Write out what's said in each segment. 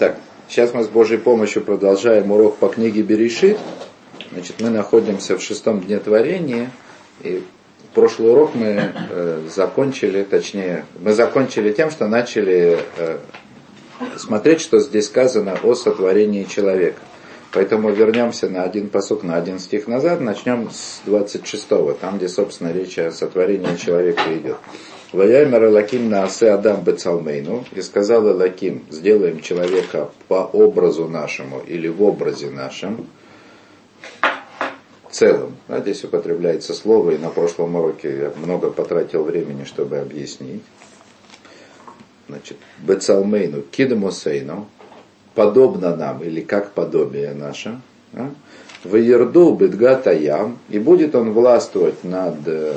Так, сейчас мы с Божьей помощью продолжаем урок по книге Берешит. Значит, мы находимся в шестом дне творения. И прошлый урок мы э, закончили, точнее, мы закончили тем, что начали э, смотреть, что здесь сказано о сотворении человека. Поэтому вернемся на один посок, на один стих назад, начнем с 26-го, там, где, собственно, речь о сотворении человека идет. Ваяймер Элаким на Асе Адам Бецалмейну, и сказал Элаким, сделаем человека по образу нашему или в образе нашем, целым. Да, здесь употребляется слово, и на прошлом уроке я много потратил времени, чтобы объяснить. Значит, Бецалмейну, Кидамусейну, подобно нам, или как подобие наше. Да? В Ерду Бедгатаям, и будет он властвовать над э,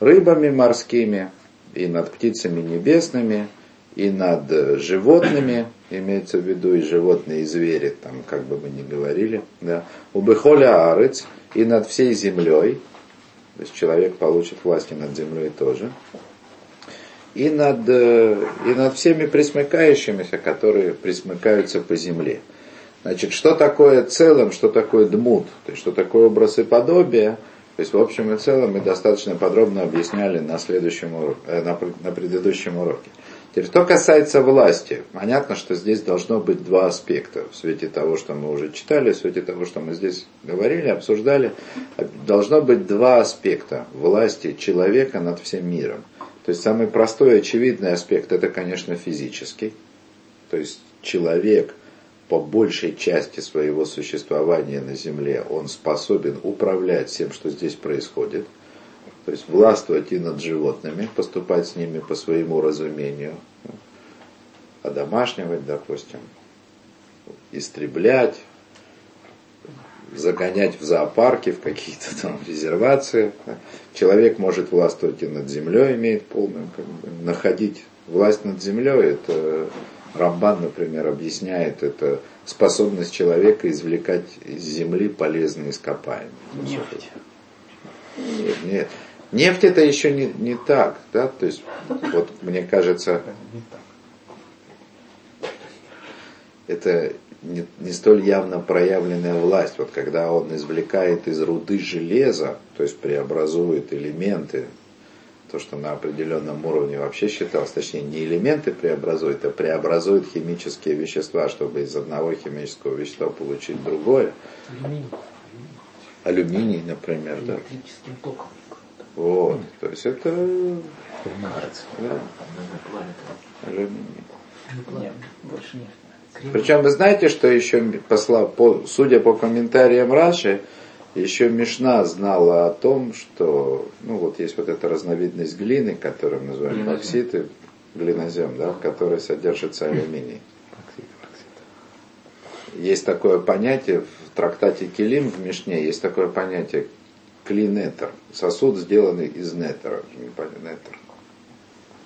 рыбами морскими, и над птицами небесными, и над э, животными, имеется в виду и животные, и звери, там, как бы мы ни говорили, да, у Бехоля Арыц, и над всей землей, то есть человек получит власти над землей тоже, и над, э, и над всеми присмыкающимися, которые присмыкаются по земле. Значит, что такое целым, что такое дмут, то есть что такое образ и подобие, то есть в общем и целом мы достаточно подробно объясняли на, следующем э, на, на предыдущем уроке. Теперь, что касается власти, понятно, что здесь должно быть два аспекта. В свете того, что мы уже читали, в свете того, что мы здесь говорили, обсуждали, должно быть два аспекта власти человека над всем миром. То есть самый простой очевидный аспект это, конечно, физический. То есть человек по большей части своего существования на Земле, он способен управлять всем, что здесь происходит – то есть властвовать и над животными, поступать с ними по своему разумению, одомашнивать, допустим, истреблять, загонять в зоопарки, в какие-то там резервации. Человек может властвовать и над землей, имеет полную, как бы, находить власть над землей. Это Рамбан, например, объясняет, это способность человека извлекать из земли полезные ископаемые. Нефть. Нет, нет. Нефть это еще не, не так, да, то есть вот мне кажется, это не, не столь явно проявленная власть, вот когда он извлекает из руды железа, то есть преобразует элементы, то, что на определенном уровне вообще считалось, точнее не элементы преобразует, а преобразует химические вещества, чтобы из одного химического вещества получить другое. Алюминий. Алюминий, например, да. Электрическим током. Вот, то есть это да, алюминий. Нет, больше нефть. Причем вы знаете, что еще, посла, по, судя по комментариям Раши, еще Мишна знала о том, что, ну вот есть вот эта разновидность глины, которую мы называем Глинозем. бокситы, глинозем, да, в которой содержится алюминий. Есть такое понятие в трактате Келим в Мишне, есть такое понятие клинетер, сосуд, сделанный из нетера. Нетер.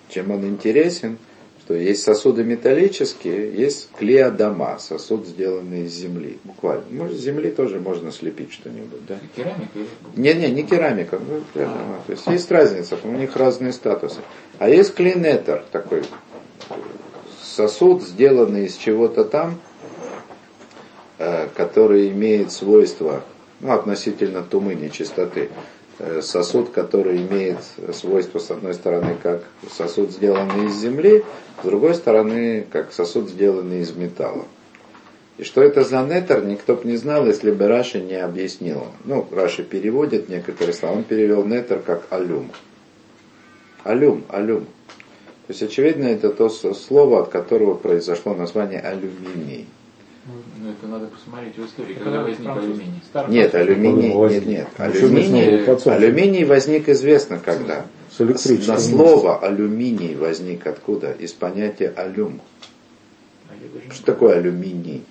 Чем он интересен, что есть сосуды металлические, есть клеодома, сосуд, сделанный из земли. Буквально. Может, с земли тоже можно слепить что-нибудь, да? Керамика или Не-не, не керамика, ну, клеодома. То есть есть разница, у них разные статусы. А есть клинетер, такой сосуд, сделанный из чего-то там, э, который имеет свойства ну, относительно тумы, нечистоты. Э, Сосуд, который имеет свойство, с одной стороны, как сосуд, сделанный из земли, с другой стороны, как сосуд, сделанный из металла. И что это за нетер, никто бы не знал, если бы Раши не объяснил. Ну, Раши переводит некоторые слова. Он перевел нетер как алюм. Алюм, алюм. То есть, очевидно, это то слово, от которого произошло название алюминий. Ну, это надо посмотреть в истории, когда возник алюминий. Нет, алюминий, нет, нет. Алюминий, алюминий возник известно когда. С. На слово алюминий возник откуда? Из понятия алюм. А Что такое алюминий?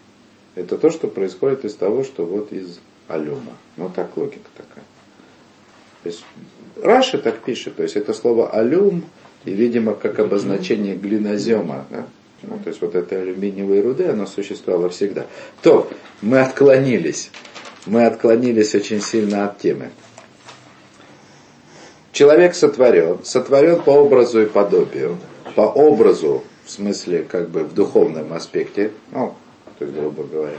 Это то, что происходит из того, что вот из алюма. Ну так логика такая. То есть Раши так пишет, то есть это слово алюм, и, видимо, как обозначение глинозема, да? Ну, то есть вот этой алюминиевой руды, оно существовало всегда. То, мы отклонились. Мы отклонились очень сильно от темы. Человек сотворен, сотворен по образу и подобию. По образу в смысле, как бы в духовном аспекте, ну, то есть, грубо говоря.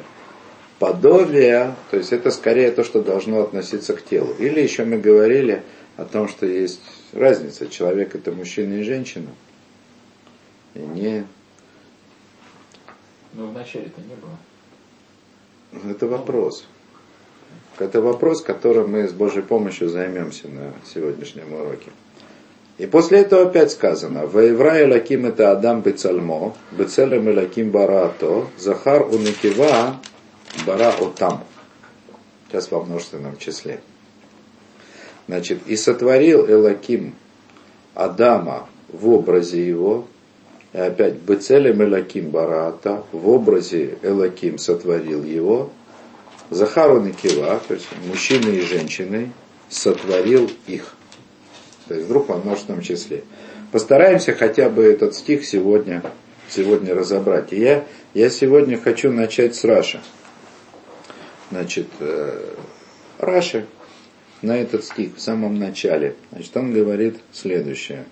Подобие, то есть это скорее то, что должно относиться к телу. Или еще мы говорили о том, что есть разница. Человек это мужчина и женщина. И не... Ну, вначале-то не было. Это вопрос. Это вопрос, которым мы с Божьей помощью займемся на сегодняшнем уроке. И после этого опять сказано, «Ваевра Элаким это Адам Бецальмо, Бецелем Элаким Барато, Захар Уникива Бара Отам». Сейчас во множественном числе. Значит, и сотворил Элаким Адама в образе его, и опять Бецелем Элаким Барата, в образе Элаким сотворил его, Захару Никива, то есть мужчины и женщины, сотворил их. То есть вдруг во множественном числе. Постараемся хотя бы этот стих сегодня, сегодня разобрать. И я, я сегодня хочу начать с Раша. Значит, э, Раши на этот стих в самом начале. Значит, он говорит следующее.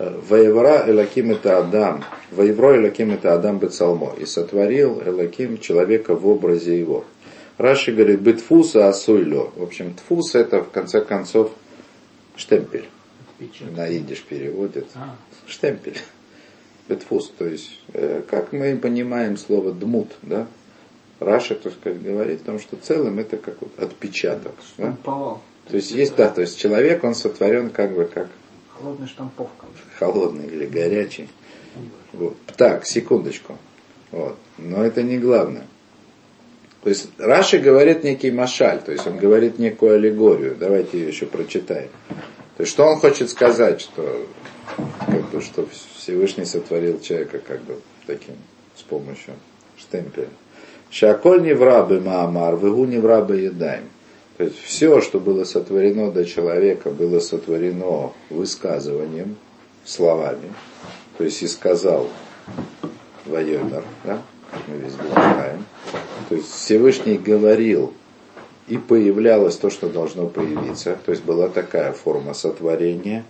Воевра Элаким это Адам, Воевро Элаким это Адам Бецалмо, и сотворил Элаким человека в образе его. Раши говорит, битфуса асуйло. В общем, тфус это в конце концов штемпель. Печать. На идиш переводит. А. Штемпель. Битфус, то есть, э, как мы понимаем слово дмут, да? Раша, есть, как говорит о том, что целым это как вот отпечаток. Да? То есть есть, да, то есть человек, он сотворен как бы как Холодная штамповка. Холодный или горячий. Вот. Так, секундочку. Вот. Но это не главное. То есть Раши говорит некий машаль, то есть он говорит некую аллегорию. Давайте ее еще прочитаем. То есть что он хочет сказать, что, как бы, что Всевышний сотворил человека как бы таким, с помощью штемпеля. Шаколь не врабы Маамар, вегу не врабы едаем. То есть все, что было сотворено до человека, было сотворено высказыванием, словами. То есть и сказал Вайомер, да, мы везде читаем. То есть Всевышний говорил, и появлялось то, что должно появиться. То есть была такая форма сотворения.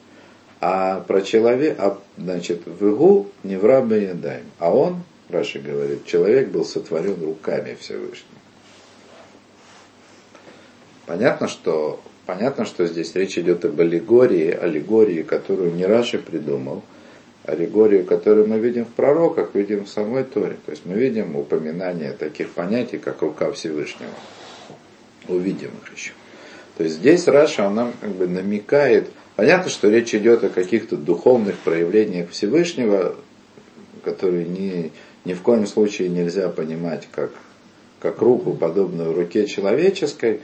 А про человека, а, значит, в Игу не в рабе ядаем. А он, Раши говорит, человек был сотворен руками Всевышнего. Понятно, что, понятно, что здесь речь идет об аллегории, аллегории, которую не Раши придумал, аллегорию, которую мы видим в пророках, видим в самой Торе. То есть мы видим упоминание таких понятий, как рука Всевышнего. Увидим их еще. То есть здесь Раша, нам как бы намекает, понятно, что речь идет о каких-то духовных проявлениях Всевышнего, которые ни, ни в коем случае нельзя понимать как, как руку, подобную руке человеческой,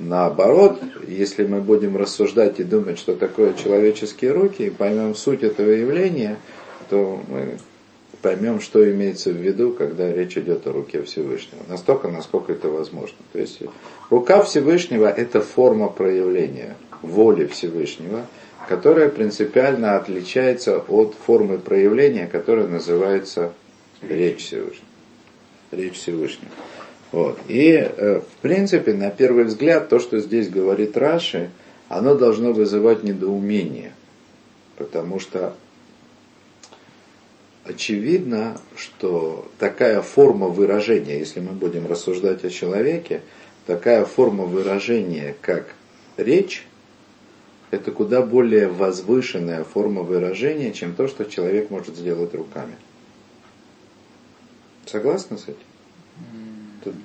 Наоборот, если мы будем рассуждать и думать, что такое человеческие руки, и поймем суть этого явления, то мы поймем, что имеется в виду, когда речь идет о руке Всевышнего. Настолько, насколько это возможно. То есть рука Всевышнего – это форма проявления воли Всевышнего, которая принципиально отличается от формы проявления, которая называется речь Всевышнего. Речь Всевышнего. Вот. И, э, в принципе, на первый взгляд, то, что здесь говорит Раши, оно должно вызывать недоумение. Потому что очевидно, что такая форма выражения, если мы будем рассуждать о человеке, такая форма выражения, как речь, это куда более возвышенная форма выражения, чем то, что человек может сделать руками. Согласны с этим?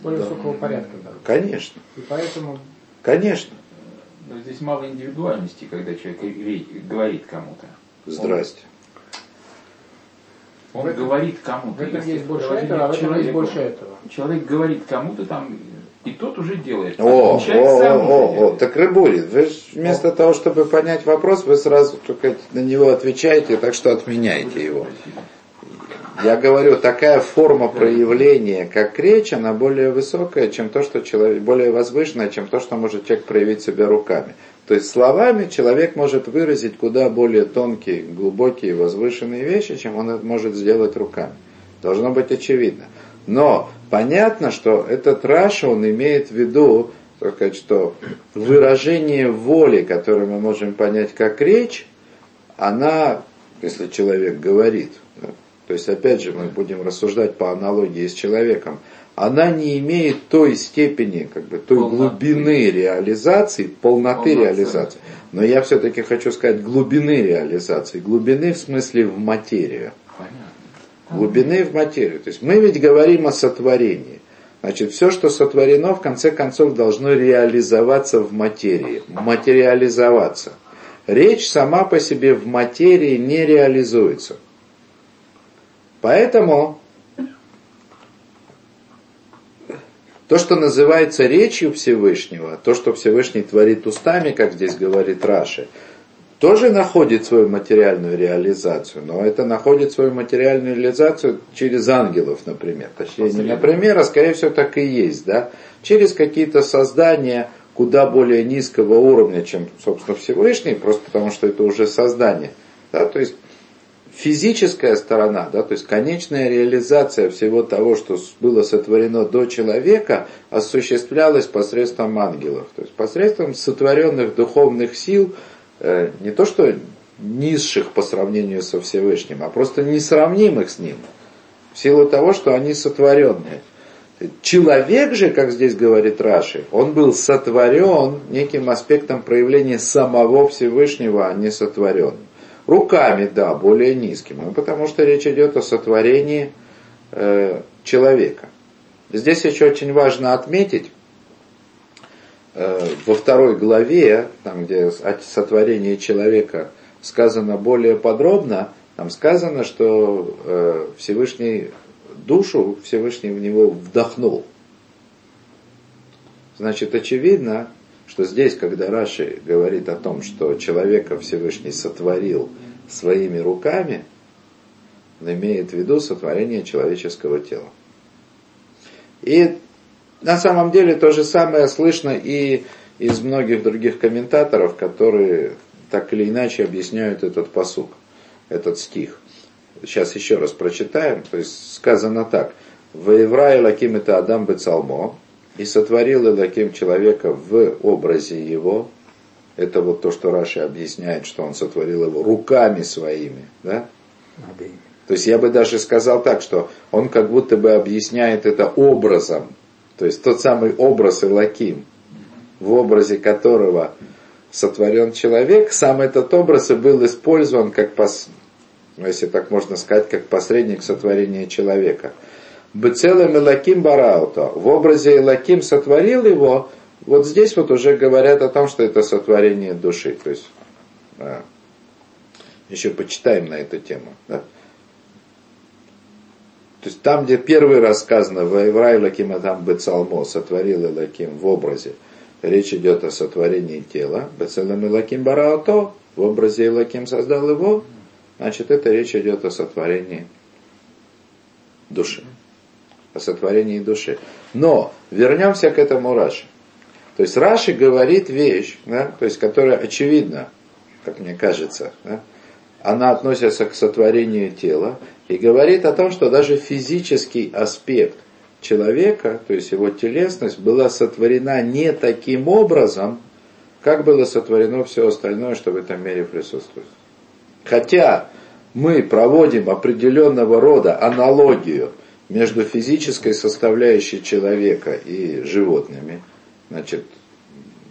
Более да. высокого порядка. Да. Конечно. И поэтому... Конечно. Но здесь мало индивидуальности, когда человек говорит кому-то. Здрасте. Он, он этом, говорит кому-то. В этом есть больше этого, а в этом есть больше этого. Человек говорит кому-то там, и тот уже делает. О, о, о, о, так Рыбури, вы вместо о. того, чтобы понять вопрос, вы сразу только на него отвечаете, так что отменяйте его. Я говорю, такая форма проявления, как речь, она более высокая, чем то, что человек, более возвышенная, чем то, что может человек проявить себя руками. То есть словами человек может выразить куда более тонкие, глубокие, возвышенные вещи, чем он это может сделать руками. Должно быть очевидно. Но понятно, что этот Раша, он имеет в виду, так сказать, что выражение воли, которое мы можем понять как речь, она если человек говорит. То есть, опять же, мы будем рассуждать по аналогии с человеком. Она не имеет той степени, как бы, той полноты. глубины реализации, полноты Полноценности. реализации. Но я все-таки хочу сказать глубины реализации. Глубины в смысле в материю. Понятно. Глубины в материю. То есть мы ведь говорим о сотворении. Значит, все, что сотворено, в конце концов, должно реализоваться в материи, материализоваться. Речь сама по себе в материи не реализуется. Поэтому то, что называется речью Всевышнего, то, что Всевышний творит устами, как здесь говорит Раши, тоже находит свою материальную реализацию, но это находит свою материальную реализацию через ангелов, например. Точнее, не например, а скорее всего так и есть, да? Через какие-то создания куда более низкого уровня, чем, собственно, Всевышний, просто потому что это уже создание. Да? То есть физическая сторона, да, то есть конечная реализация всего того, что было сотворено до человека, осуществлялась посредством ангелов, то есть посредством сотворенных духовных сил, Э, не то что низших по сравнению со Всевышним, а просто несравнимых с ним, в силу того, что они сотворенные. Человек же, как здесь говорит Раши, он был сотворен неким аспектом проявления самого Всевышнего, а не сотворен. Руками, да, более низким, ну, потому что речь идет о сотворении э, человека. Здесь еще очень важно отметить, Э, во второй главе, там где о сотворении человека сказано более подробно, там сказано, что э, Всевышний душу, Всевышний в него вдохнул. Значит, очевидно, что здесь, когда Раши говорит о том, что человека Всевышний сотворил своими руками, он имеет в виду сотворение человеческого тела. И на самом деле то же самое слышно и из многих других комментаторов, которые так или иначе объясняют этот посук, этот стих. Сейчас еще раз прочитаем. То есть сказано так. Воевра Лаким это Адам Бецалмо, и сотворил Элаким человека в образе его. Это вот то, что Раши объясняет, что он сотворил его руками своими. Да? То есть я бы даже сказал так, что он как будто бы объясняет это образом то есть тот самый образ Илаким, в образе которого сотворен человек, сам этот образ и был использован как, пос, ну, если так можно сказать, как посредник сотворения человека. Бецелем Илаким Барауто, в образе Илаким сотворил его, вот здесь вот уже говорят о том, что это сотворение души. То есть, а, еще почитаем на эту тему. Да? То есть там, где первый раз сказано «Ваеврай лаким адам бецалмо» сотворил Элаким в образе, речь идет о сотворении тела. Бецалем Элаким бараото, в образе Элаким создал его, значит, это речь идет о сотворении души. О сотворении души. Но вернемся к этому Раши. То есть Раши говорит вещь, да, то есть, которая очевидна, как мне кажется, да, она относится к сотворению тела и говорит о том, что даже физический аспект человека, то есть его телесность, была сотворена не таким образом, как было сотворено все остальное, что в этом мире присутствует. Хотя мы проводим определенного рода аналогию между физической составляющей человека и животными, значит,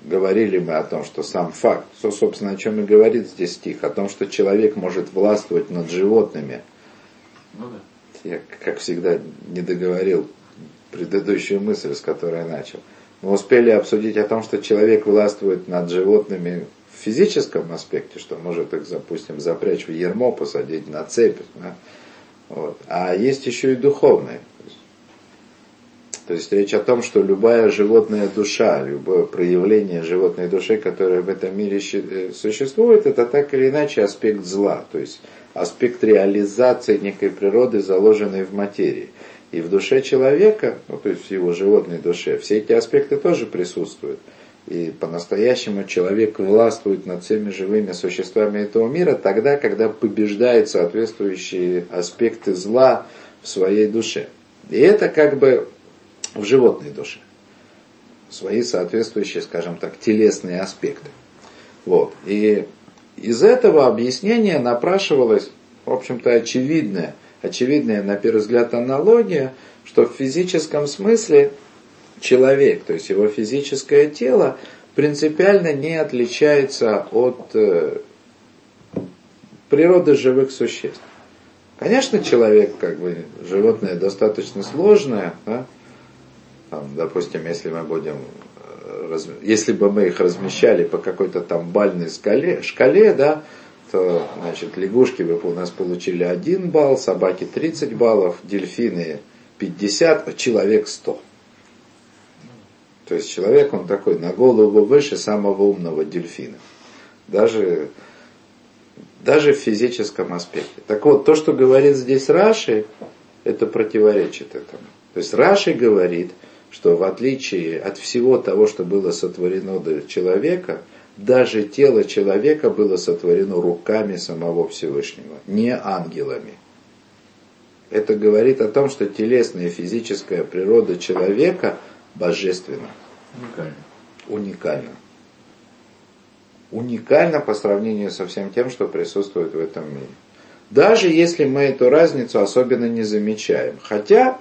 говорили мы о том, что сам факт, что, собственно, о чем и говорит здесь стих, о том, что человек может властвовать над животными. Ну, да. Я, как всегда, не договорил предыдущую мысль, с которой я начал. Мы успели обсудить о том, что человек властвует над животными в физическом аспекте, что может их, допустим, запрячь в ермо, посадить на цепь. Да? Вот. А есть еще и духовное. То есть речь о том, что любая животная душа, любое проявление животной души, которое в этом мире э, существует, это так или иначе аспект зла, то есть аспект реализации некой природы, заложенной в материи. И в душе человека, ну, то есть в его животной душе, все эти аспекты тоже присутствуют. И по-настоящему человек властвует над всеми живыми существами этого мира тогда, когда побеждает соответствующие аспекты зла в своей душе. И это как бы в животной душе. Свои соответствующие, скажем так, телесные аспекты. Вот. И из этого объяснения напрашивалось в общем-то, очевидная, очевидная, на первый взгляд, аналогия, что в физическом смысле человек, то есть его физическое тело, принципиально не отличается от э, природы живых существ. Конечно, человек, как бы, животное достаточно сложное, да? Там, допустим, если мы будем, э, если бы мы их размещали по какой-то там бальной скале, шкале, да, то, значит, лягушки бы у нас получили 1 балл, собаки 30 баллов, дельфины 50, а человек 100. То есть человек, он такой на голову выше самого умного дельфина. Даже, даже в физическом аспекте. Так вот, то, что говорит здесь Раши, это противоречит этому. То есть Раши говорит, что в отличие от всего того, что было сотворено для человека, даже тело человека было сотворено руками самого Всевышнего, не ангелами. Это говорит о том, что телесная и физическая природа человека – божественно. Уникально. Уникально. Уникально по сравнению со всем тем, что присутствует в этом мире. Даже если мы эту разницу особенно не замечаем. Хотя,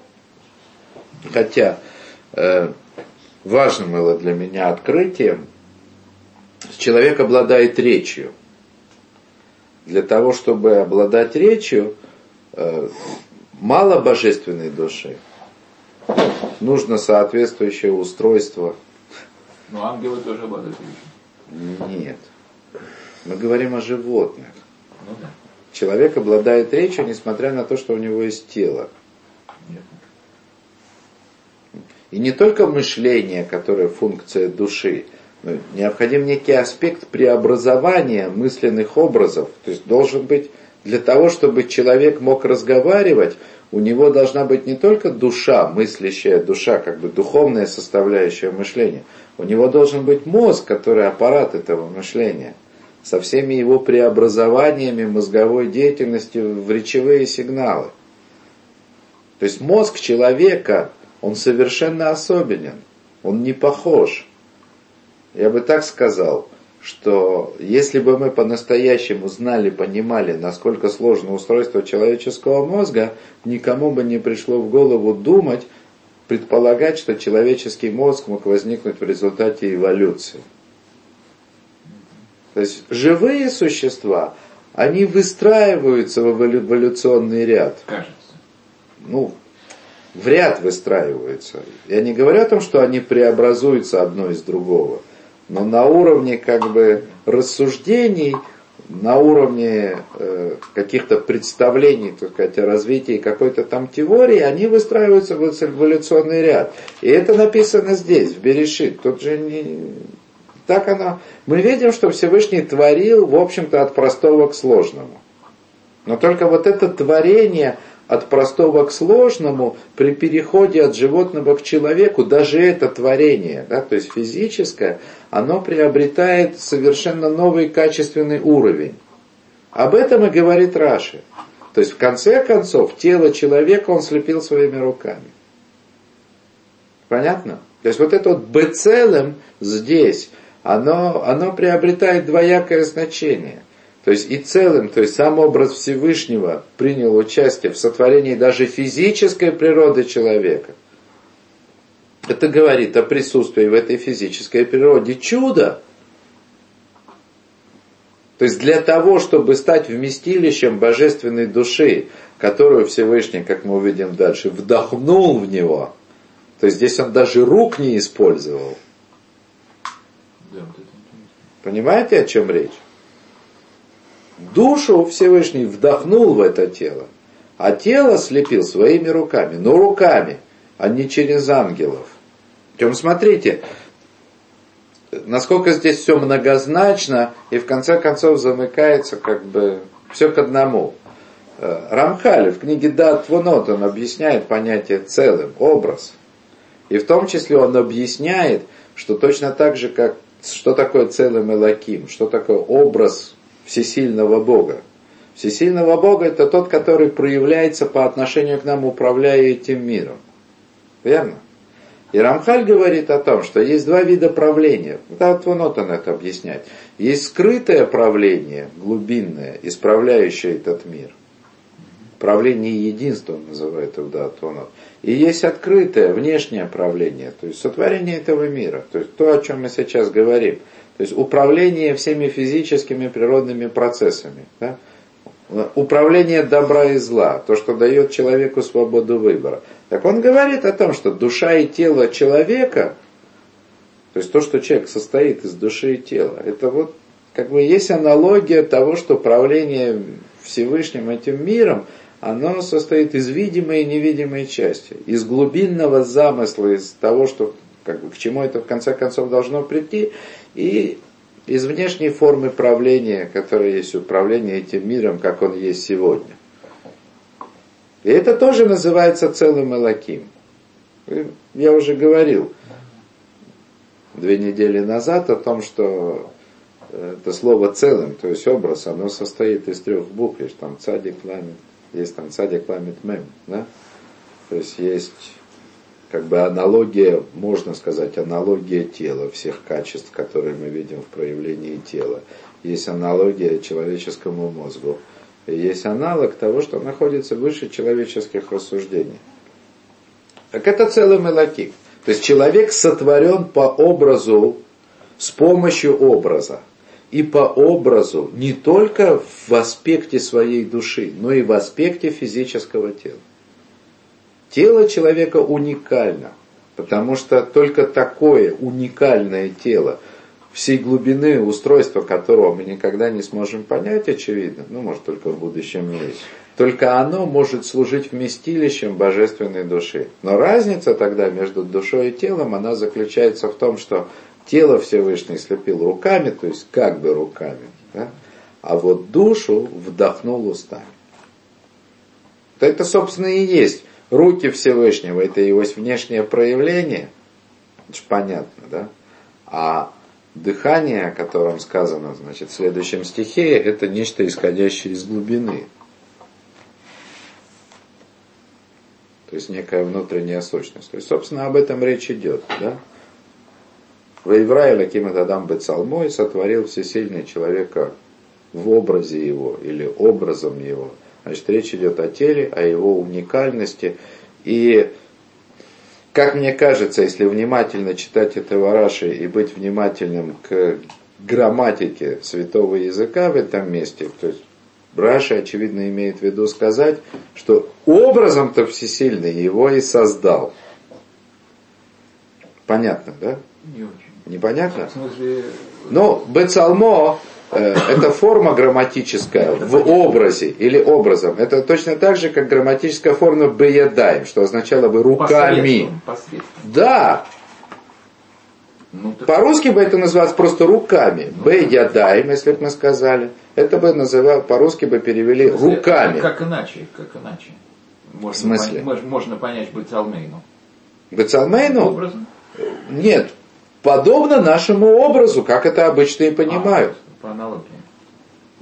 хотя э, важным было для меня открытием, человек обладает речью. Для того, чтобы обладать речью, э, мало божественной души нужно соответствующее устройство. Но ангелы тоже обладают речью. Нет. Мы говорим о животных. Ну да. Человек обладает речью, несмотря на то, что у него есть тело. Нет. И не только мышление, которое функция души, но необходим некий аспект преобразования мысленных образов. То есть должен быть для того, чтобы человек мог разговаривать, у него должна быть не только душа, мыслящая душа, как бы духовная составляющая мышления. У него должен быть мозг, который аппарат этого мышления, со всеми его преобразованиями мозговой деятельности в речевые сигналы. То есть мозг человека, он совершенно особенен, он не похож. Я бы так сказал – что если бы мы по-настоящему знали, понимали, насколько сложно устройство человеческого мозга, никому бы не пришло в голову думать, предполагать, что человеческий мозг мог возникнуть в результате эволюции. То есть живые существа, они выстраиваются в эволюционный ряд. Кажется. Ну, в ряд выстраиваются. Я не говорю о том, что они преобразуются одно из другого – но на уровне как бы рассуждений, на уровне э, каких-то представлений, так сказать, о развитии какой-то там теории, они выстраиваются в эволюционный ряд. И это написано здесь, в Берешит. Тут же не... Так оно... Мы видим, что Всевышний творил, в общем-то, от простого к сложному. Но только вот это творение – от простого к сложному при переходе от животного к человеку, даже это творение, да, то есть физическое, оно приобретает совершенно новый качественный уровень. Об этом и говорит Раши. То есть в конце концов тело человека он слепил своими руками. Понятно? То есть вот это вот бецелем здесь, оно, оно приобретает двоякое значение – то есть и целым, то есть сам образ Всевышнего принял участие в сотворении даже физической природы человека. Это говорит о присутствии в этой физической природе чуда. То есть для того, чтобы стать вместилищем божественной души, которую Всевышний, как мы увидим дальше, вдохнул в него, то есть здесь он даже рук не использовал. Понимаете, о чем речь? Душу Всевышний вдохнул в это тело, а тело слепил своими руками, но руками, а не через ангелов. Причем смотрите, насколько здесь все многозначно и в конце концов замыкается как бы все к одному. Э, Рамхали в книге Дат Вунот он объясняет понятие целым, образ. И в том числе он объясняет, что точно так же, как что такое целым Элаким, что такое образ всесильного Бога. Всесильного Бога это тот, который проявляется по отношению к нам, управляя этим миром. Верно? И Рамхаль говорит о том, что есть два вида правления. Да, вот он это объясняет. Есть скрытое правление, глубинное, исправляющее этот мир. Правление единства, называет Авдаатонов. И есть открытое внешнее правление, то есть сотворение этого мира, то есть то, о чем мы сейчас говорим. То есть управление всеми физическими природными процессами. Да? Управление добра и зла, то, что дает человеку свободу выбора. Так он говорит о том, что душа и тело человека, то есть то, что человек состоит из души и тела, это вот как бы есть аналогия того, что правление Всевышним этим миром, оно состоит из видимой и невидимой части, из глубинного замысла, из того, что, как бы, к чему это в конце концов должно прийти, и из внешней формы правления, которая есть управление этим миром, как он есть сегодня. И это тоже называется целым Элаким. Я уже говорил две недели назад о том, что это слово целым, то есть образ, оно состоит из трех букв. Там цадик, ламит, есть там цадик, ламит, мем. Да? То есть есть как бы аналогия, можно сказать, аналогия тела, всех качеств, которые мы видим в проявлении тела. Есть аналогия человеческому мозгу. И есть аналог того, что находится выше человеческих рассуждений. Так это целый мелакик. То есть человек сотворен по образу, с помощью образа. И по образу не только в аспекте своей души, но и в аспекте физического тела. Тело человека уникально, потому что только такое уникальное тело, всей глубины устройства которого мы никогда не сможем понять, очевидно, ну, может, только в будущем мире, только оно может служить вместилищем божественной души. Но разница тогда между душой и телом, она заключается в том, что тело Всевышний слепил руками, то есть как бы руками, да? а вот душу вдохнул устами. Это, собственно, и есть руки Всевышнего, это его внешнее проявление, это же понятно, да? А дыхание, о котором сказано значит, в следующем стихе, это нечто исходящее из глубины. То есть некая внутренняя сущность. То есть, собственно, об этом речь идет. Да? Воеврай Лаким Адам Бецалмой сотворил всесильный человека в образе его или образом его – Значит, речь идет о теле, о его уникальности. И, как мне кажется, если внимательно читать это Вараши и быть внимательным к грамматике святого языка в этом месте, то есть Раши, очевидно, имеет в виду сказать, что образом-то всесильный его и создал. Понятно, да? Не очень. Непонятно? Ну, Бецалмо Э, это форма грамматическая в образе или образом. Это точно так же, как грамматическая форма «беядаем», что означало бы «руками». Посредством, посредством. Да. Ну, так... По-русски бы это называлось просто «руками». Ну, «Беядаем», если бы мы сказали. Это бы называл, по-русски бы перевели «руками». Как иначе, как иначе. Можно в смысле? Пон- можно понять Бацалмейну. Бецалмейну? Образом? Нет. Подобно нашему образу, как это обычно и понимают. А, по аналогии.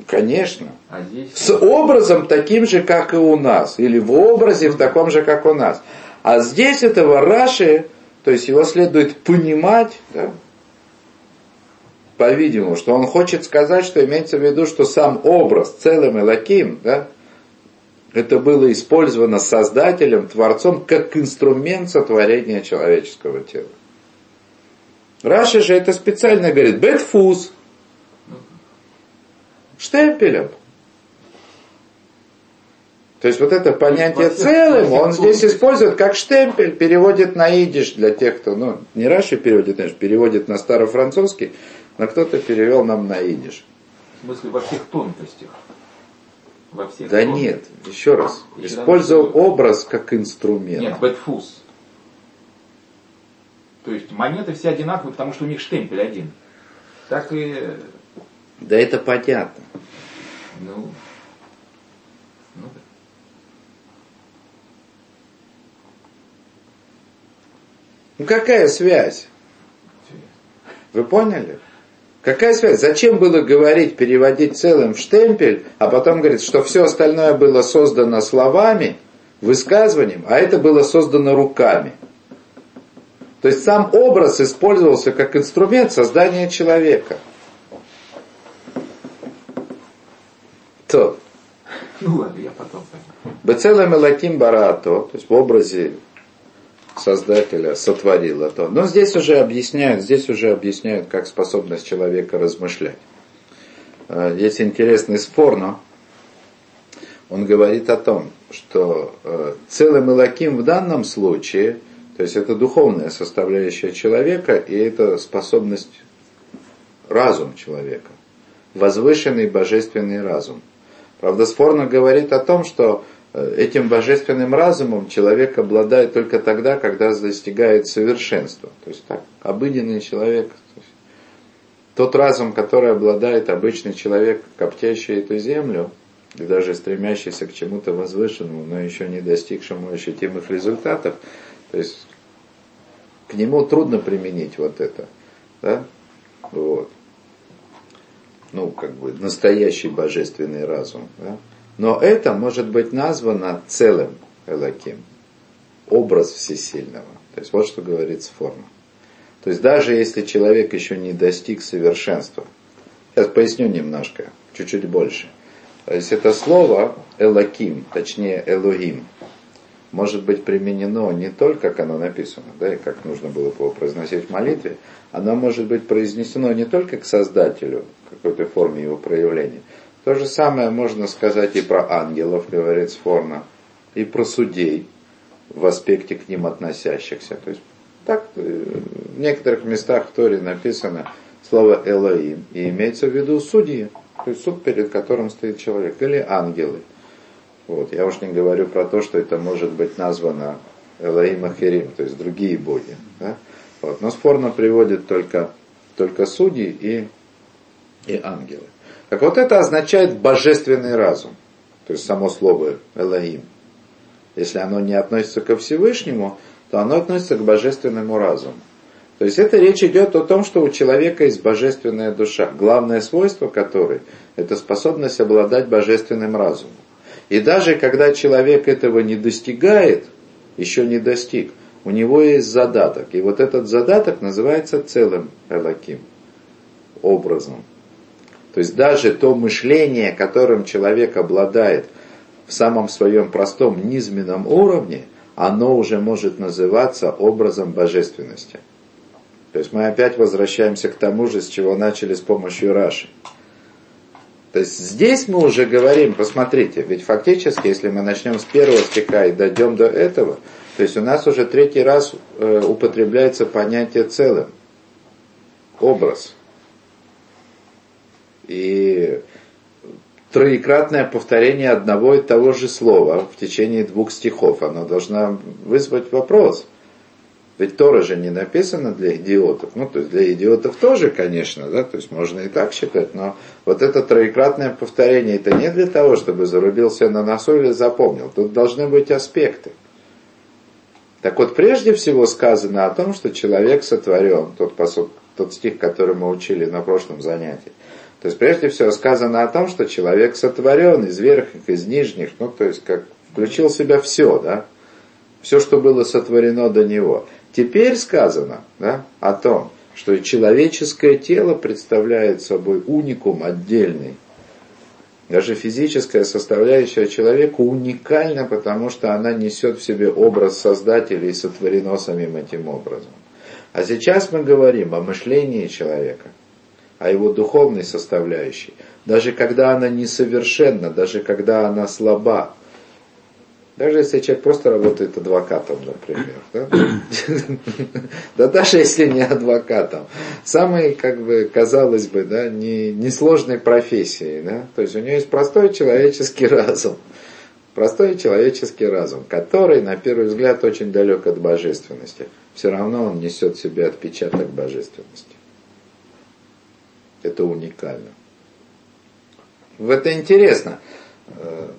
Конечно. А здесь... С образом таким же, как и у нас. Или в образе в таком же, как у нас. А здесь этого Раши, то есть его следует понимать, да, по-видимому, что он хочет сказать, что имеется в виду, что сам образ целым и лаким, да, это было использовано Создателем, Творцом, как инструмент сотворения человеческого тела. Раши же это специально говорит, бетфус, штемпелем. То есть вот это понятие целым, он здесь использует как штемпель, переводит на идиш для тех, кто, ну, не Раши переводит, знаешь, переводит на старофранцузский, но кто-то перевел нам на идиш. В смысле, во всех тонкостях. Во всех Да тонкостях. нет, еще раз, Еще использовал раз. образ как инструмент. Нет, бэтфус. То есть монеты все одинаковые, потому что у них штемпель один. Так и, Да это понятно. ну, ну, да. Ну какая связь? Вы поняли? Какая связь? Зачем было говорить, переводить целым в штемпель, а потом говорить, что все остальное было создано словами, высказыванием, а это было создано руками? То есть сам образ использовался как инструмент создания человека. То. Ну ладно, я потом. Бецелем Элаким Барато, то есть в образе Создателя сотворил это. Но здесь уже объясняют, здесь уже объясняют, как способность человека размышлять. Э, есть интересный спор, но он говорит о том, что э, целым Илаким в данном случае, то есть это духовная составляющая человека, и это способность разум человека, возвышенный божественный разум. Правда, спорно говорит о том, что э, этим божественным разумом человек обладает только тогда, когда достигает совершенства. То есть так, обыденный человек, тот разум, который обладает обычный человек, коптящий эту землю, и даже стремящийся к чему-то возвышенному, но еще не достигшему ощутимых результатов, то есть к нему трудно применить вот это. Да? Вот. Ну, как бы настоящий божественный разум. Да? Но это может быть названо целым Элаким, образ всесильного. То есть вот что говорит форма. То есть даже если человек еще не достиг совершенства, сейчас поясню немножко, чуть-чуть больше. То есть это слово Элаким, точнее Элогим, может быть применено не только, как оно написано, да, и как нужно было его произносить в молитве, оно может быть произнесено не только к Создателю, какой-то форме его проявления. То же самое можно сказать и про ангелов, говорит Сфорна, и про судей в аспекте к ним относящихся. То есть так э, в некоторых местах в Торе написано слово Элоим, и имеется в виду судьи, то есть суд, перед которым стоит человек, или ангелы. Вот. Я уж не говорю про то, что это может быть названо Элоим Ахерим, то есть другие боги. Да? Вот. Но спорно приводит только, только судьи и, и ангелы. Так вот это означает божественный разум, то есть само слово Элоим. Если оно не относится ко Всевышнему, то оно относится к божественному разуму. То есть это речь идет о том, что у человека есть божественная душа, главное свойство которой – это способность обладать божественным разумом. И даже когда человек этого не достигает, еще не достиг, у него есть задаток. И вот этот задаток называется целым Элаким, образом. То есть даже то мышление, которым человек обладает в самом своем простом низменном уровне, оно уже может называться образом божественности. То есть мы опять возвращаемся к тому же, с чего начали с помощью Раши. То есть здесь мы уже говорим, посмотрите, ведь фактически, если мы начнем с первого стиха и дойдем до этого, то есть у нас уже третий раз э, употребляется понятие целым, образ. И троекратное повторение одного и того же слова в течение двух стихов, оно должно вызвать вопрос. Ведь Тора же не написано для идиотов. Ну, то есть для идиотов тоже, конечно, да, то есть можно и так считать, но вот это троекратное повторение, это не для того, чтобы зарубился на носу или запомнил. Тут должны быть аспекты. Так вот, прежде всего сказано о том, что человек сотворен, тот, посуд, тот стих, который мы учили на прошлом занятии. То есть, прежде всего сказано о том, что человек сотворен из верхних, из нижних, ну, то есть, как включил в себя все, да, все, что было сотворено до него. Теперь сказано да, о том, что человеческое тело представляет собой уникум отдельный. Даже физическая составляющая человека уникальна, потому что она несет в себе образ Создателя и сотворено самим этим образом. А сейчас мы говорим о мышлении человека, о его духовной составляющей. Даже когда она несовершенна, даже когда она слаба, даже если человек просто работает адвокатом, например. Да, да даже если не адвокатом. Самой, как бы, казалось бы, да, не, несложной профессией. Да? То есть у него есть простой человеческий разум. Простой человеческий разум, который, на первый взгляд, очень далек от божественности. Все равно он несет в себе отпечаток божественности. Это уникально. В это интересно э,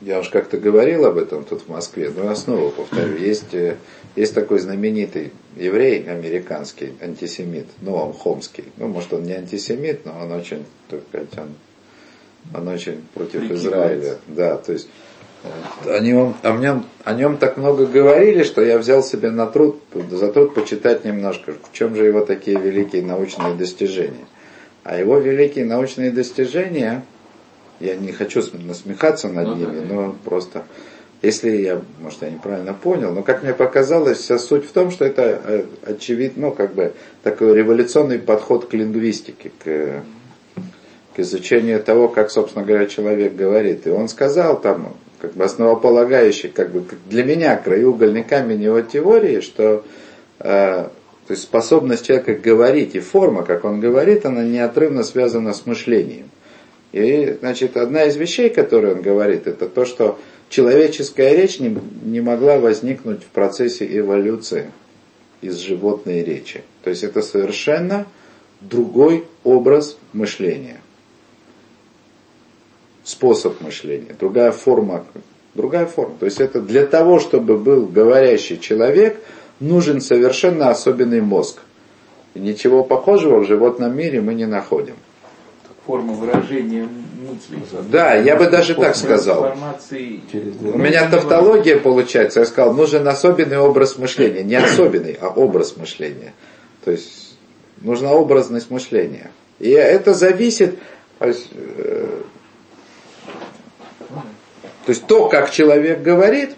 я уж как-то говорил об этом тут в Москве, но я снова повторю, есть, э, есть такой знаменитый еврей американский, антисемит, ну он хомский, ну может он не антисемит, но он очень, так сказать, он, он очень против Израиля, да, то есть э, о нем, о, нем, о нем так много говорили, что я взял себе на труд, за труд почитать немножко, в чем же его такие великие научные достижения. А его великие научные достижения – я не хочу насмехаться над ну, ними, да, но просто, если я, может, я неправильно понял, но как мне показалось, вся суть в том, что это э, очевидно, ну, как бы такой революционный подход к лингвистике, к, к изучению того, как, собственно говоря, человек говорит. И он сказал там, как бы основополагающий, как бы для меня краеугольный камень его теории, что э, то есть способность человека говорить и форма, как он говорит, она неотрывно связана с мышлением. И, значит, одна из вещей, которые он говорит, это то, что человеческая речь не, не могла возникнуть в процессе эволюции из животной речи. То есть это совершенно другой образ мышления. Способ мышления, другая форма, другая форма. То есть это для того, чтобы был говорящий человек – нужен совершенно особенный мозг. И ничего похожего в животном мире мы не находим. Форма выражения мыслей. Да, я бы даже так сказал. У меня тавтология получается, я сказал, нужен особенный образ мышления. Не особенный, а образ мышления. То есть нужна образность мышления. И это зависит, то есть, э, то есть то, как человек говорит,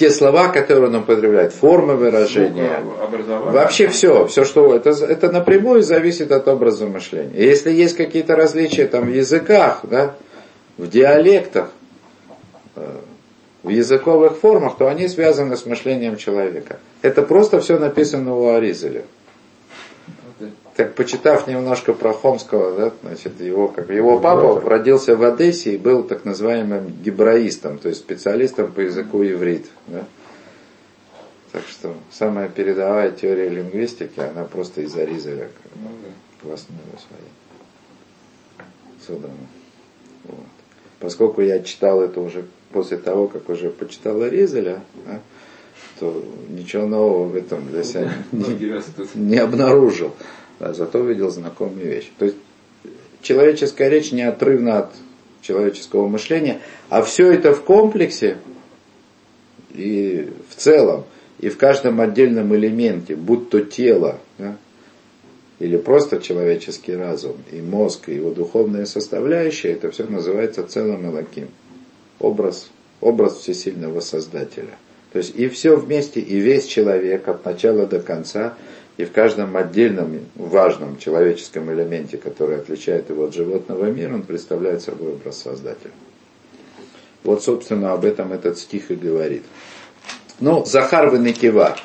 те слова, которые он употребляет, формы выражения, вообще все, все что это, это напрямую зависит от образа мышления. И если есть какие-то различия там в языках, да, в диалектах, э, в языковых формах, то они связаны с мышлением человека. Это просто все написано у Аризеля так почитав немножко про Хомского, да, значит, его, как его папа родился в Одессе и был так называемым гибраистом, то есть специалистом по языку иврит. Да. Так что самая передовая теория лингвистики, она просто из Аризеля ну, да. классную своей. Создана. Вот. Поскольку я читал это уже после того, как уже почитал Аризеля, да, то ничего нового в этом для себя не, не обнаружил да, зато увидел знакомые вещи. То есть человеческая речь неотрывна от человеческого мышления, а все это в комплексе и в целом, и в каждом отдельном элементе, будь то тело, да, или просто человеческий разум, и мозг, и его духовная составляющая, это все называется целым Элаким. Образ, образ всесильного Создателя. То есть и все вместе, и весь человек от начала до конца – и в каждом отдельном важном человеческом элементе, который отличает его от животного мира, он представляет собой образ Создателя. Вот, собственно, об этом этот стих и говорит. Ну, Захар Венекива,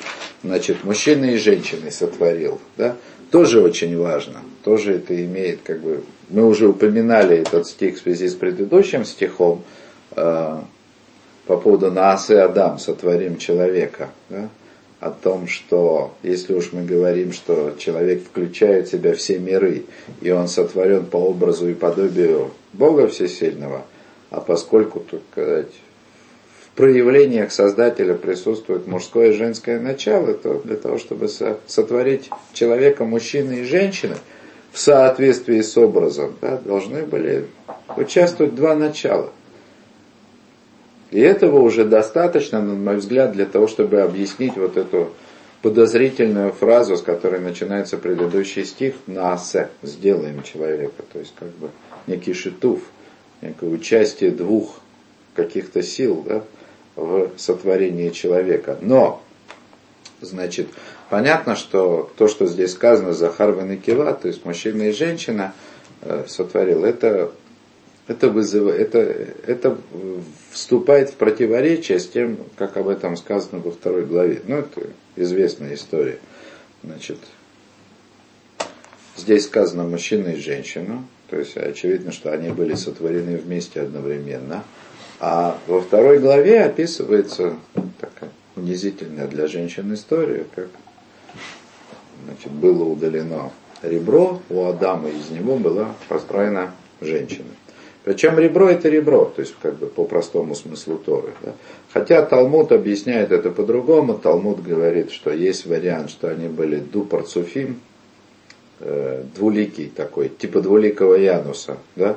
значит, мужчины и женщины сотворил, да, тоже очень важно, тоже это имеет, как бы, мы уже упоминали этот стих в связи с предыдущим стихом, э, по поводу Наасы Адам, сотворим человека, да, о том, что если уж мы говорим, что человек включает в себя все миры, и он сотворен по образу и подобию Бога Всесильного, а поскольку, так сказать, в проявлениях Создателя присутствует мужское и женское начало, то для того, чтобы сотворить человека мужчины и женщины в соответствии с образом, да, должны были участвовать два начала – и этого уже достаточно, на мой взгляд, для того, чтобы объяснить вот эту подозрительную фразу, с которой начинается предыдущий стих, «Наасе» – «сделаем человека», то есть как бы некий шитуф, некое участие двух каких-то сил да, в сотворении человека. Но, значит, понятно, что то, что здесь сказано Захар и Кива, то есть мужчина и женщина э, сотворил, это это, вызывает, это, это вступает в противоречие с тем, как об этом сказано во второй главе. Ну, это известная история. Значит, здесь сказано мужчина и женщина, то есть очевидно, что они были сотворены вместе одновременно. А во второй главе описывается такая унизительная для женщин история, как значит, было удалено ребро у Адама, из него была построена женщина. Причем ребро это ребро, то есть как бы по простому смыслу Торы. Да? Хотя Талмуд объясняет это по-другому. Талмуд говорит, что есть вариант, что они были дупарцуфим, э, двуликий такой, типа двуликого Януса, да?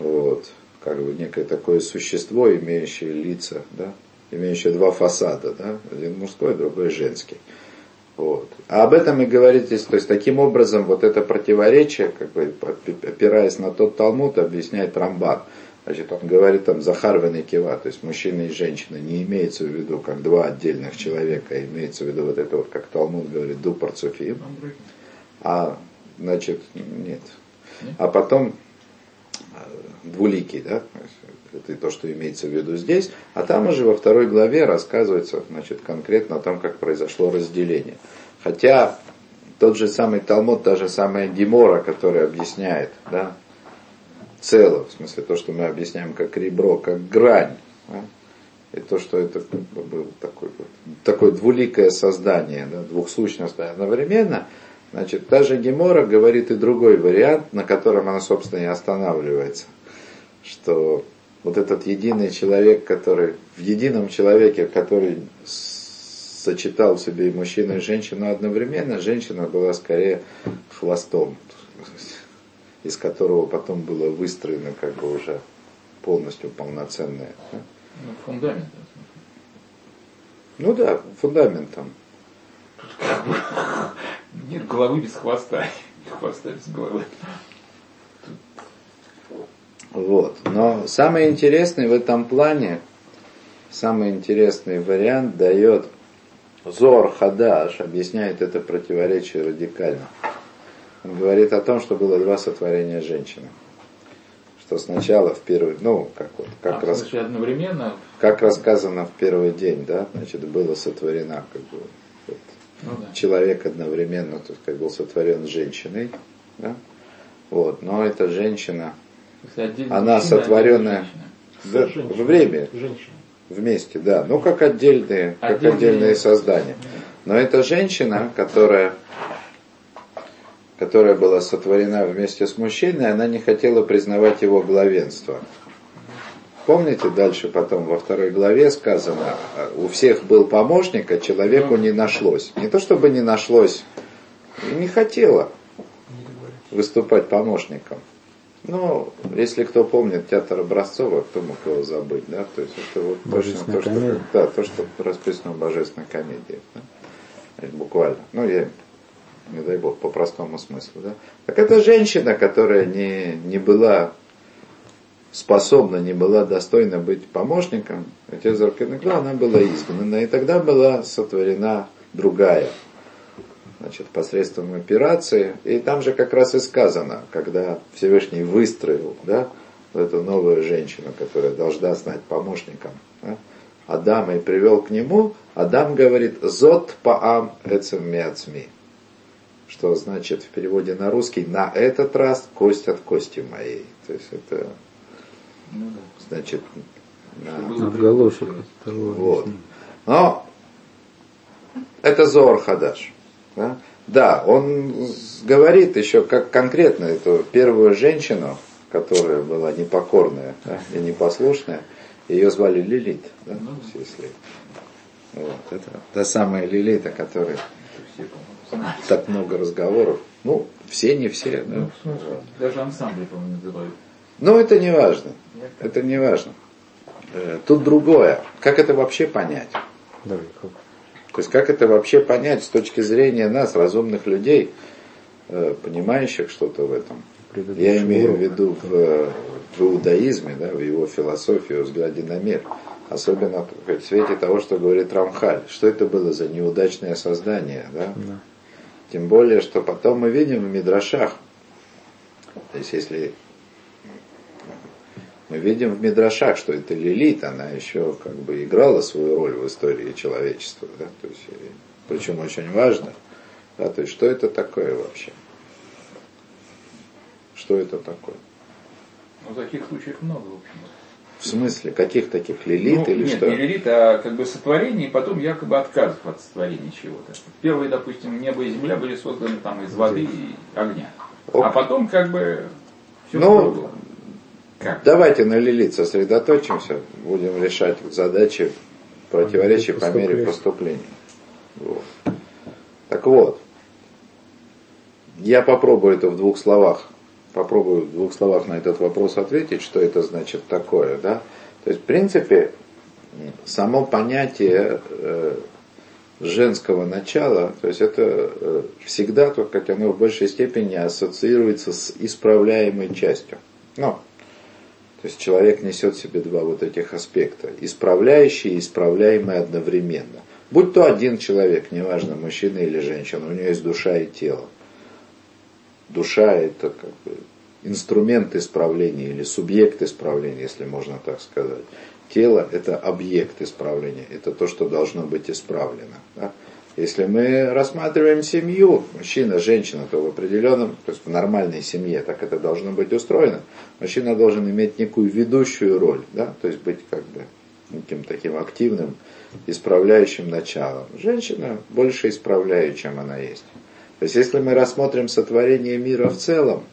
Вот, как бы некое такое существо, имеющее лица, да? имеющее два фасада, да? один мужской, другой женский. Вот. А об этом и говорит здесь, то есть таким образом вот это противоречие, как бы опираясь на тот Талмуд, объясняет Рамбан. Значит, он говорит там Захарвен и Кива, то есть мужчина и женщина, не имеется в виду как два отдельных человека, а имеется в виду вот это вот, как Талмуд говорит, дупар цуфим. А, значит, нет. А потом э, двуликий, да, это то, что имеется в виду здесь, а там уже во второй главе рассказывается, значит, конкретно о том, как произошло разделение. Хотя тот же самый Талмуд, та же самая Гемора, которая объясняет, да, цело, в смысле то, что мы объясняем как ребро, как грань. Да? И то, что это было такое, такое двуликое создание, да, двухсущностное одновременно, значит, та же Гемора говорит и другой вариант, на котором она, собственно, и останавливается, что вот этот единый человек, который в едином человеке, который сочетал в себе и мужчину, и женщину одновременно, женщина была скорее хвостом из которого потом было выстроено как бы уже полностью полноценное. Да? Ну, фундамент. Ну да, фундаментом. Тут как бы нет головы без хвоста, хвоста без головы. Вот. Но самое интересное в этом плане, самый интересный вариант дает Зор Хадаш, объясняет это противоречие радикально. Он говорит о том, что было два сотворения женщины. Что сначала в первый, ну, как вот, как, а, рас... одновременно... как рассказано в первый день, да, значит, было сотворена как бы вот, ну, да. человек одновременно, то есть, как был сотворен женщиной, да, вот, но эта женщина, она сотворенная да, в время, женщина. вместе, да, ну как отдельные, как отдельные создания. Но эта женщина, которая которая была сотворена вместе с мужчиной, она не хотела признавать его главенство. Помните, дальше потом во второй главе сказано, у всех был помощник, а человеку не нашлось. Не то чтобы не нашлось, не хотела выступать помощником. Но если кто помнит театр Образцова, кто мог его забыть, да, то есть это вот точно то, что, да, то, что расписано в божественной комедии. Да? Буквально. Ну, я не дай бог, по простому смыслу. Да? Так это женщина, которая не, не была способна, не была достойна быть помощником, отец Аркадий, она была изгнана, и тогда была сотворена другая, значит, посредством операции. И там же как раз и сказано, когда Всевышний выстроил да, эту новую женщину, которая должна стать помощником да, Адама и привел к нему, Адам говорит, «Зот паам эцем миацми» что значит в переводе на русский на этот раз кость от кости моей. То есть это ну, значит на, в. Вот. Но это Зор Хадаш. Да? да, он говорит еще как конкретно эту первую женщину, которая была непокорная да, и непослушная, ее звали Лилит. Да, ну, если, вот, это та самая Лилита, которая так много разговоров. Ну, все, не все. Да. Ну, даже ансамбли, по-моему, называют. Но это не важно. Это не важно. Э, тут другое. Как это вообще понять? То есть как это вообще понять с точки зрения нас, разумных людей, э, понимающих что-то в этом? Я имею в виду в, в иудаизме, да, в его философии, в взгляде на мир. Особенно в свете того, что говорит Рамхаль. Что это было за неудачное создание? Да? Да. Тем более, что потом мы видим в Мидрашах, то есть если мы видим в Мидрашах, что это Лилит, она еще как бы играла свою роль в истории человечества, да, то есть, причем очень важно, да, то есть что это такое вообще? Что это такое? Ну, таких случаев много, в общем. В смысле, каких таких лилит ну, или нет, что? не лилит, а как бы сотворение, и потом якобы отказов от сотворения чего-то. Первые, допустим, небо и земля были созданы там из воды и огня. Ок. А потом как бы все ну, было. Как? Давайте на лилит сосредоточимся, будем решать задачи противоречий по мере поступления. Вот. Так вот, я попробую это в двух словах попробую в двух словах на этот вопрос ответить, что это значит такое. Да? То есть, в принципе, само понятие э, женского начала, то есть это э, всегда, только оно в большей степени ассоциируется с исправляемой частью. Ну, то есть человек несет в себе два вот этих аспекта, исправляющий и исправляемый одновременно. Будь то один человек, неважно, мужчина или женщина, у него есть душа и тело. Душа это как бы инструмент исправления или субъект исправления, если можно так сказать. Тело – это объект исправления, это то, что должно быть исправлено. Да? Если мы рассматриваем семью, мужчина, женщина, то в определенном, то есть в нормальной семье, так это должно быть устроено. Мужчина должен иметь некую ведущую роль, да? то есть быть как бы неким таким активным, исправляющим началом. Женщина больше исправляет, чем она есть. То есть если мы рассмотрим сотворение мира в целом,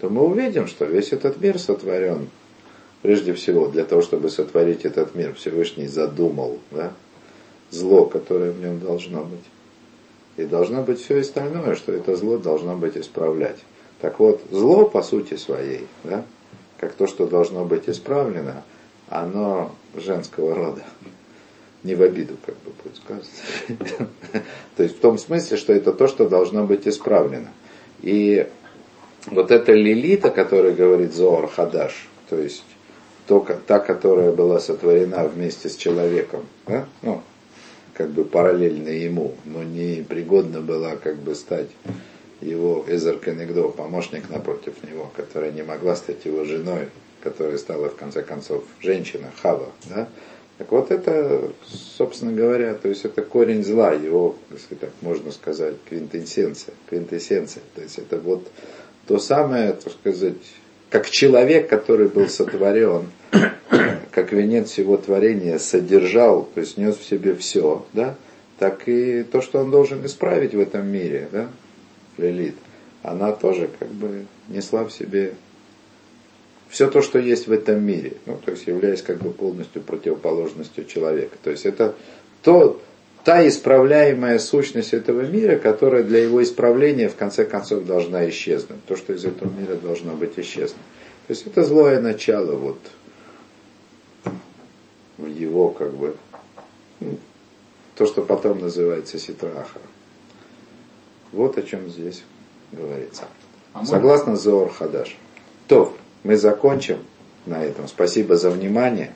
то мы увидим, что весь этот мир сотворен Прежде всего, для того, чтобы сотворить этот мир, Всевышний задумал да, зло, которое в нем должно быть. И должно быть все остальное, что это зло должно быть исправлять. Так вот, зло по сути своей, да, как то, что должно быть исправлено, оно женского рода. Не в обиду, как бы будет сказано. То есть в том смысле, что это то, что должно быть исправлено. И вот эта лилита, которая говорит Зоар Хадаш, то есть то, та, которая была сотворена вместе с человеком, да? ну, как бы параллельно ему, но не пригодна была как бы стать его Эзер Кенегдо, помощник напротив него, которая не могла стать его женой, которая стала в конце концов женщина, Хава. Да? Так вот это, собственно говоря, то есть это корень зла, его, если так можно сказать, квинтэссенция, квинтэссенция. То есть это вот то самое, так сказать, как человек, который был сотворен, как венец всего творения содержал, то есть нес в себе все, да, так и то, что он должен исправить в этом мире, да, Лилит, она тоже как бы несла в себе все то, что есть в этом мире, ну, то есть являясь как бы полностью противоположностью человека. То есть это то, та исправляемая сущность этого мира, которая для его исправления в конце концов должна исчезнуть. То, что из этого мира должно быть исчезнуть. То есть это злое начало вот в его как бы то, что потом называется ситраха. Вот о чем здесь говорится. А Согласно Зоор Хадаш. То, мы закончим на этом. Спасибо за внимание.